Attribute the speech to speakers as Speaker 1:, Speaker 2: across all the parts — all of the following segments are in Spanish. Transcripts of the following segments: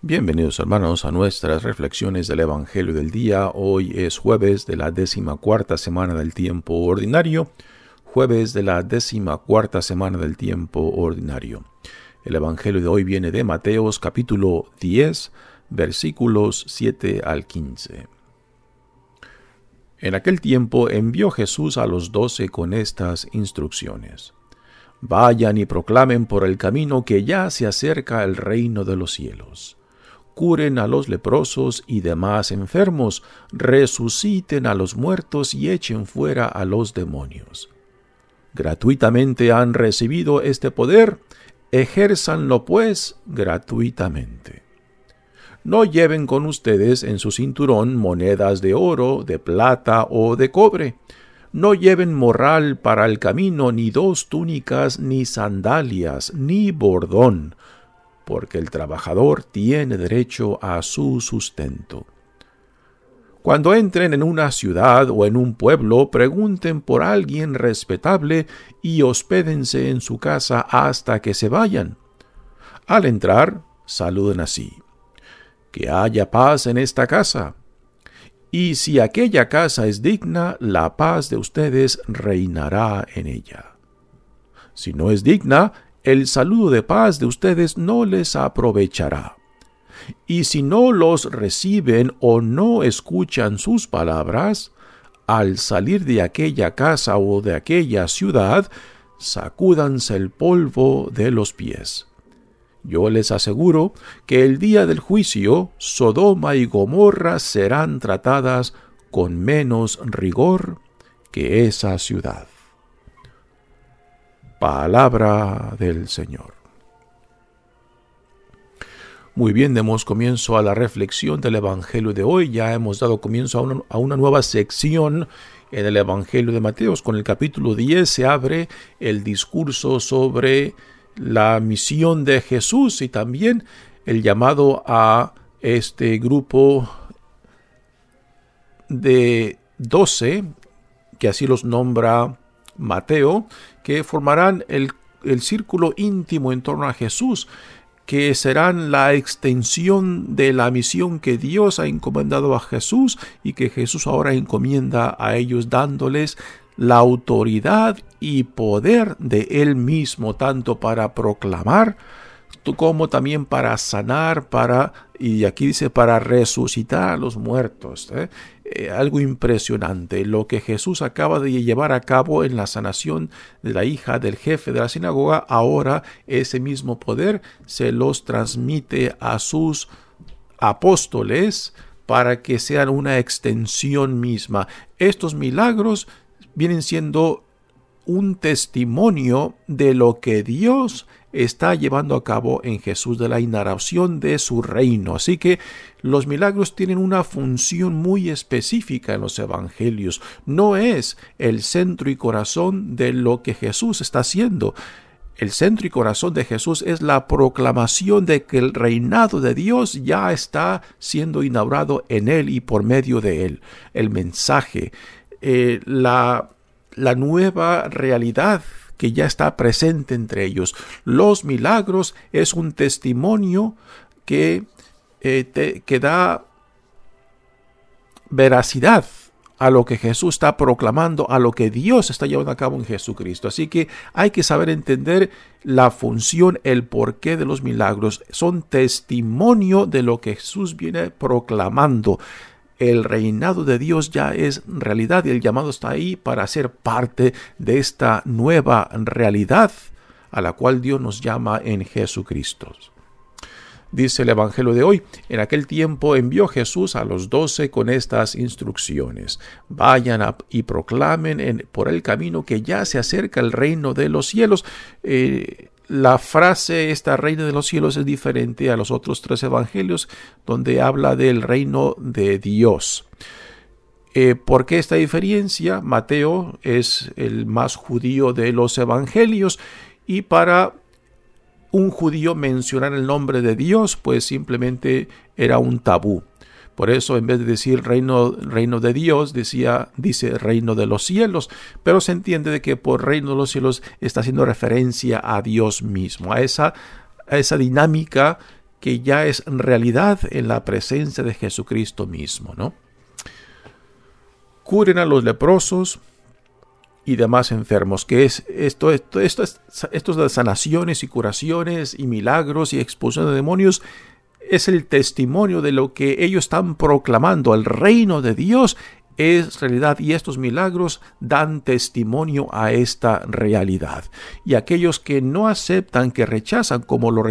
Speaker 1: Bienvenidos hermanos a nuestras reflexiones del Evangelio del día. Hoy es jueves de la décima cuarta semana del tiempo ordinario. Jueves de la décima cuarta semana del tiempo ordinario. El Evangelio de hoy viene de Mateos capítulo 10 versículos 7 al 15. En aquel tiempo envió Jesús a los doce con estas instrucciones. Vayan y proclamen por el camino que ya se acerca el reino de los cielos curen a los leprosos y demás enfermos, resuciten a los muertos y echen fuera a los demonios. Gratuitamente han recibido este poder, ejérzanlo pues gratuitamente. No lleven con ustedes en su cinturón monedas de oro, de plata o de cobre. No lleven morral para el camino, ni dos túnicas, ni sandalias, ni bordón porque el trabajador tiene derecho a su sustento. Cuando entren en una ciudad o en un pueblo, pregunten por alguien respetable y hospédense en su casa hasta que se vayan. Al entrar, saluden así. Que haya paz en esta casa. Y si aquella casa es digna, la paz de ustedes reinará en ella. Si no es digna, el saludo de paz de ustedes no les aprovechará. Y si no los reciben o no escuchan sus palabras, al salir de aquella casa o de aquella ciudad, sacúdanse el polvo de los pies. Yo les aseguro que el día del juicio Sodoma y Gomorra serán tratadas con menos rigor que esa ciudad. Palabra del Señor. Muy bien, demos comienzo a la reflexión del Evangelio de hoy. Ya hemos dado comienzo a una, nueva sección en el Evangelio de Mateos. Con el capítulo 10 se abre el discurso sobre la misión de Jesús y también el llamado a este grupo de doce, que así los nombra Mateo, que formarán el, círculo íntimo en torno a Jesús, que serán la extensión de la misión que Dios ha encomendado a Jesús y que Jesús ahora encomienda a ellos dándoles la autoridad y poder de Él mismo, tanto para proclamar como también para sanar, para, y aquí dice, para resucitar a los muertos. ¿eh? Eh, algo impresionante, lo que Jesús acaba de llevar a cabo en la sanación de la hija del jefe de la sinagoga, ahora ese mismo poder se los transmite a sus apóstoles para que sean una extensión misma. Estos milagros vienen siendo un testimonio de lo que Dios está llevando a cabo en Jesús de la inauguración de su reino. Así que los milagros tienen una función muy específica en los evangelios. No es el centro y corazón de lo que Jesús está haciendo. El centro y corazón de Jesús es la proclamación de que el reinado de Dios ya está siendo inaugurado en Él y por medio de Él. El mensaje, eh, la la nueva realidad que ya está presente entre ellos. Los milagros es un testimonio que, eh, que da veracidad a lo que Jesús está proclamando, a lo que Dios está llevando a cabo en Jesucristo. Así que hay que saber entender la función, el porqué de los milagros. Son testimonio de lo que Jesús viene proclamando el reinado de Dios ya es realidad y el llamado está ahí para ser parte de esta nueva realidad a la cual Dios nos llama en Jesucristo. Dice el Evangelio de hoy, en aquel tiempo envió Jesús a los doce con estas instrucciones. Vayan y proclamen por el camino que ya se acerca el reino de los cielos. Eh, la frase esta reina de los cielos es diferente a los otros tres evangelios donde habla del reino de Dios. Eh, ¿Por qué esta diferencia? Mateo es el más judío de los evangelios y para un judío mencionar el nombre de Dios pues simplemente era un tabú. Por eso en vez de decir reino, reino de Dios, decía, dice reino de los cielos. Pero se entiende de que por reino de los cielos está haciendo referencia a Dios mismo, a esa, a esa dinámica que ya es realidad en la presencia de Jesucristo mismo, ¿no? Curen a los leprosos y demás enfermos, que es esto, esto, de sanaciones y curaciones y milagros y expulsión de demonios es el testimonio de lo que ellos están proclamando. El reino de Dios es realidad y estos milagros dan testimonio a esta realidad. Y aquellos que no aceptan, que rechazan como lo,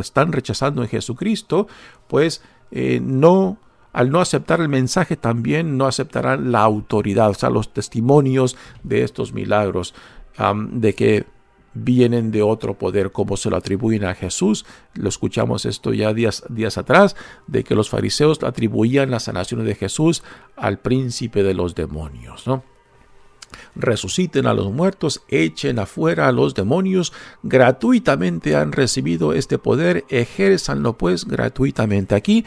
Speaker 1: están rechazando en Jesucristo, pues eh, no, al no aceptar el mensaje también no aceptarán la autoridad, o sea, los testimonios de estos milagros, de que vienen de otro poder, como se lo atribuyen a Jesús. Lo escuchamos esto ya días, días atrás, de que los fariseos atribuían las sanaciones de Jesús al príncipe de los demonios. ¿no? resuciten a los muertos, echen afuera a los demonios, gratuitamente han recibido este poder, ejérzanlo pues gratuitamente. Aquí,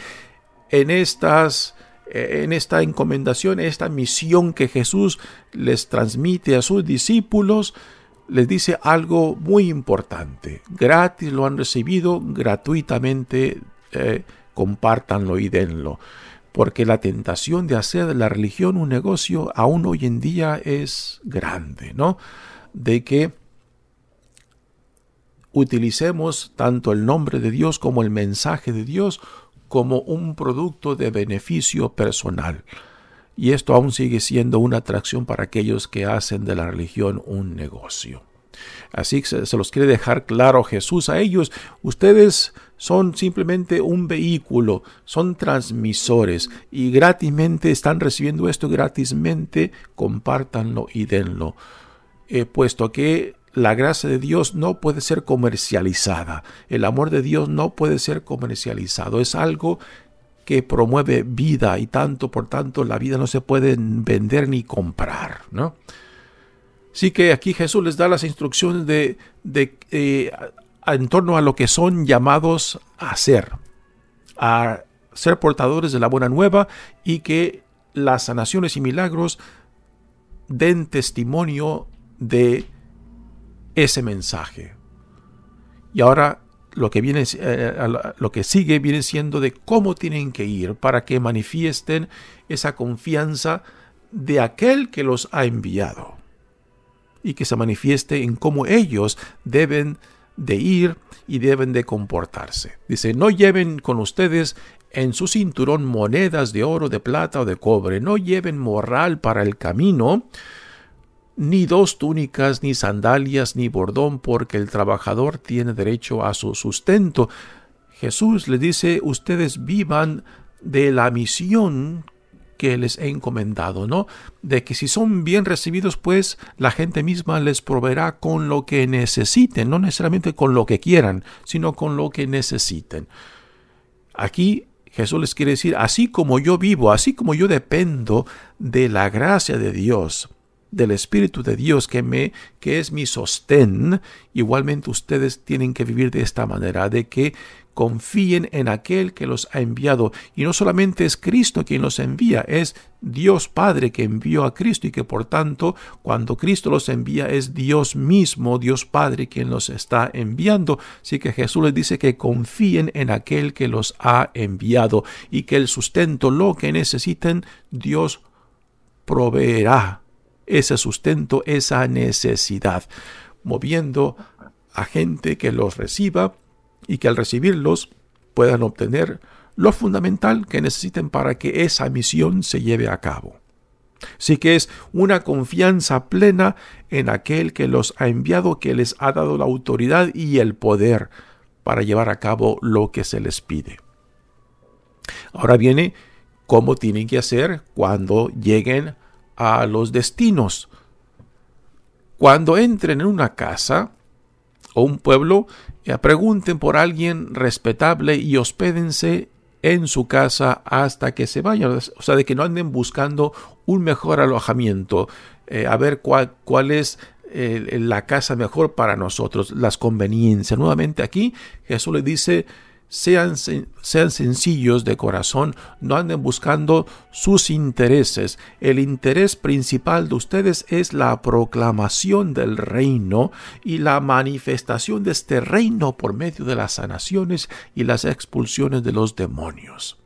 Speaker 1: en estas en esta encomendación, esta misión que Jesús les transmite a sus discípulos, les dice algo muy importante. Gratis lo han recibido, gratuitamente eh, compártanlo y denlo. Porque la tentación de hacer de la religión un negocio aún hoy en día es grande, ¿no? De que utilicemos tanto el nombre de Dios como el mensaje de Dios como un producto de beneficio personal. Y esto aún sigue siendo una atracción para aquellos que hacen de la religión un negocio. Así que se, los quiere dejar claro Jesús a ellos. Ustedes son simplemente un vehículo, son transmisores y gratismente están recibiendo esto gratismente, compártanlo y denlo. Eh, puesto que la gracia de Dios no puede ser comercializada, el amor de Dios no puede ser comercializado, es algo que promueve vida y tanto por tanto la vida no se puede vender ni comprar, ¿no? Así que aquí Jesús les da las instrucciones de, eh, en torno a lo que son llamados a hacer, a ser portadores de la buena nueva y que las sanaciones y milagros den testimonio de ese mensaje. Y ahora lo que viene, eh, lo que sigue viene siendo de cómo tienen que ir para que manifiesten esa confianza de aquel que los ha enviado y que se manifieste en cómo ellos deben de ir y deben de comportarse. Dice, no lleven con ustedes en su cinturón monedas de oro, de plata o de cobre, no lleven morral para el camino, ni dos túnicas, ni sandalias, ni bordón, porque el trabajador tiene derecho a su sustento. Jesús le dice, ustedes vivan de la misión que les he encomendado, ¿no? De que si son bien recibidos, pues la gente misma les proveerá con lo que necesiten, no necesariamente con lo que quieran, sino con lo que necesiten. Aquí Jesús les quiere decir, así como yo vivo, así como yo dependo de la gracia de Dios, del Espíritu de Dios que me que es mi sostén, igualmente ustedes tienen que vivir de esta manera, de que confíen en aquel que los ha enviado. Y no solamente es Cristo quien los envía, es Dios Padre que envió a Cristo y que por tanto cuando Cristo los envía es Dios mismo, Dios Padre quien los está enviando. Así que Jesús les dice que confíen en aquel que los ha enviado y que el sustento, lo que necesiten, Dios proveerá ese sustento, esa necesidad, moviendo a gente que los reciba y que al recibirlos puedan obtener lo fundamental que necesiten para que esa misión se lleve a cabo. Sí que es una confianza plena en aquel que los ha enviado, que les ha dado la autoridad y el poder para llevar a cabo lo que se les pide. Ahora viene cómo tienen que hacer cuando lleguen a los destinos. Cuando entren en una casa o un pueblo, eh, pregunten por alguien respetable y hospédense en su casa hasta que se vayan. O sea, de que no anden buscando un mejor alojamiento, eh, a ver cuál, cuál es eh, la casa mejor para nosotros, las conveniencias. Nuevamente aquí Jesús le dice, sean, sean, sencillos de corazón, no anden buscando sus intereses. El interés principal de ustedes es la proclamación del reino y la manifestación de este reino por medio de las sanaciones y las expulsiones de los demonios.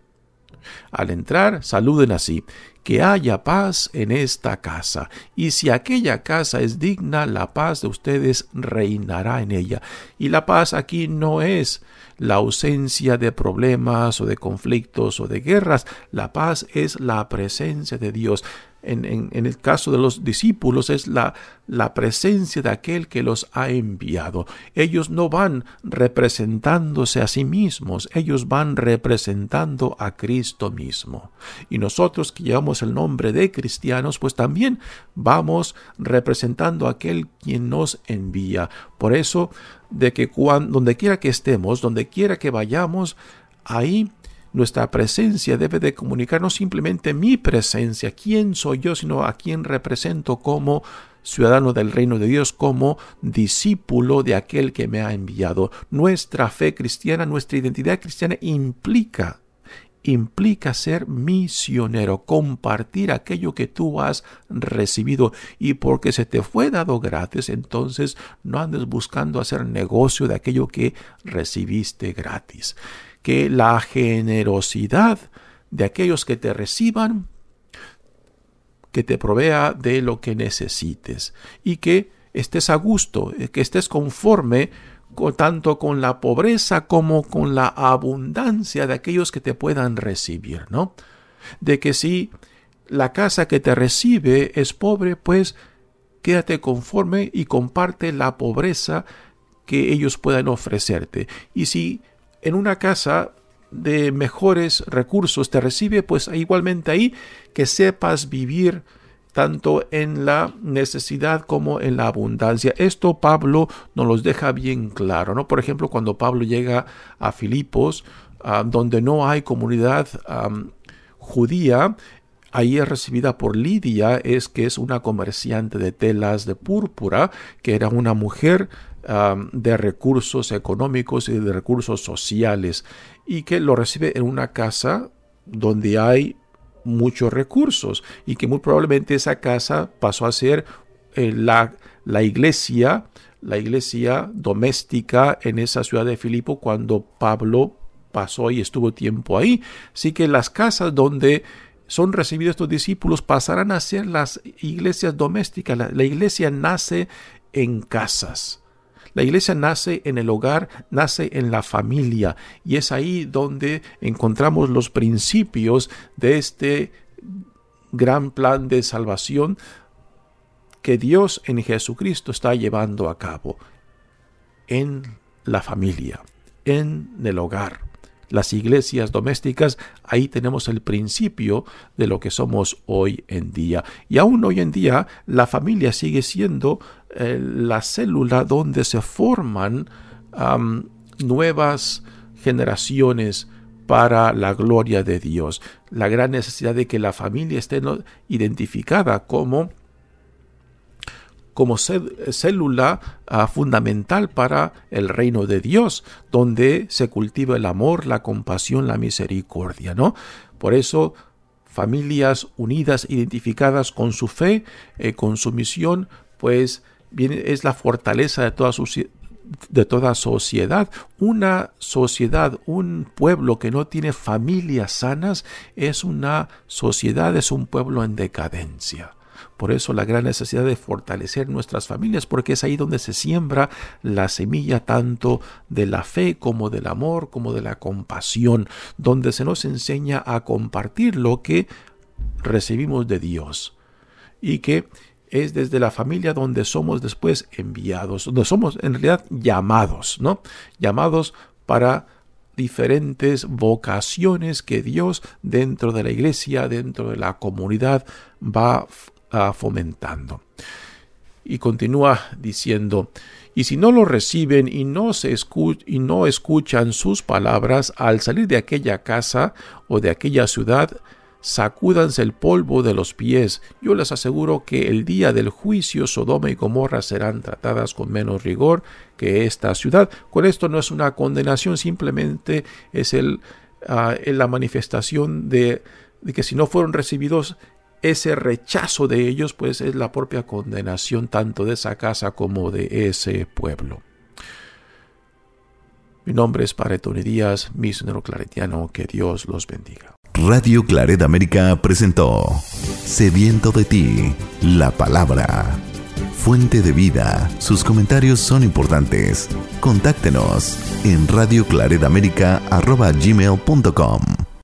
Speaker 1: Al entrar, saluden así, que haya paz en esta casa, y si aquella casa es digna, la paz de ustedes reinará en ella. Y la paz aquí no es la ausencia de problemas o de conflictos o de guerras, la paz es la presencia de Dios en, el caso de los discípulos es la, la presencia de aquel que los ha enviado. Ellos no van representándose a sí mismos, ellos van representando a Cristo mismo. Y nosotros que llevamos el nombre de cristianos, pues también vamos representando a aquel quien nos envía. Por eso, de que cuando, donde quiera que estemos, donde quiera que vayamos, ahí nuestra presencia debe de comunicar no simplemente mi presencia, quién soy yo, sino a quién represento como ciudadano del reino de Dios, como discípulo de aquel que me ha enviado. Nuestra fe cristiana, nuestra identidad cristiana implica implica ser misionero, compartir aquello que tú has recibido y porque se te fue dado gratis, entonces no andes buscando hacer negocio de aquello que recibiste gratis que la generosidad de aquellos que te reciban, que te provea de lo que necesites y que estés a gusto, que estés conforme con, tanto con la pobreza como con la abundancia de aquellos que te puedan recibir, ¿no? De que si la casa que te recibe es pobre, pues quédate conforme y comparte la pobreza que ellos puedan ofrecerte. Y si en una casa de mejores recursos te recibe, pues igualmente ahí que sepas vivir tanto en la necesidad como en la abundancia. Esto Pablo nos los deja bien claro, ¿no? Por ejemplo, cuando Pablo llega a Filipos, donde no hay comunidad judía, ahí es recibida por Lidia, es que es una comerciante de telas de púrpura, que era una mujer de recursos económicos y de recursos sociales y que lo recibe en una casa donde hay muchos recursos y que muy probablemente esa casa pasó a ser eh, la, la iglesia la iglesia doméstica en esa ciudad de Filipo cuando Pablo pasó y estuvo tiempo ahí. Así que las casas donde son recibidos estos discípulos pasarán a ser las iglesias domésticas. la iglesia nace en casas. La iglesia nace en el hogar, nace en la familia y es ahí donde encontramos los principios de este gran plan de salvación que Dios en Jesucristo está llevando a cabo en la familia, en el hogar las iglesias domésticas, ahí tenemos el principio de lo que somos hoy en día. Y aún hoy en día la familia sigue siendo eh, la célula donde se forman nuevas generaciones para la gloria de Dios. La gran necesidad de que la familia esté identificada como como célula ah, fundamental para el reino de Dios, donde se cultiva el amor, la compasión, la misericordia, ¿no? Por eso familias unidas, identificadas con su fe, eh, con su misión, pues es la fortaleza de toda, de toda sociedad. Una sociedad, un pueblo que no tiene familias sanas, es una sociedad, es un pueblo en decadencia. Por eso la gran necesidad de fortalecer nuestras familias, porque es ahí donde se siembra la semilla tanto de la fe como del amor, como de la compasión, donde se nos enseña a compartir lo que recibimos de Dios y que es desde la familia donde somos después enviados, donde somos en realidad llamados, ¿no? Llamados para diferentes vocaciones que Dios dentro de la iglesia, dentro de la comunidad va fomentando. Y continúa diciendo, y si no lo reciben y no, se y no escuchan sus palabras al salir de aquella casa o de aquella ciudad, sacúdanse el polvo de los pies. Yo les aseguro que el día del juicio Sodoma y Gomorra serán tratadas con menos rigor que esta ciudad. Con esto no es una condenación, simplemente es el, ah, la manifestación de, de que si no fueron recibidos ese rechazo de ellos, pues es la propia condenación tanto de esa casa como de ese pueblo. Mi nombre es Padre Tony Díaz, misionero claretiano, que Dios los bendiga.
Speaker 2: Radio Claret América presentó Sediento de ti, la palabra. Fuente de vida, sus comentarios son importantes. Contáctenos en radioclaredamerica.gmail.com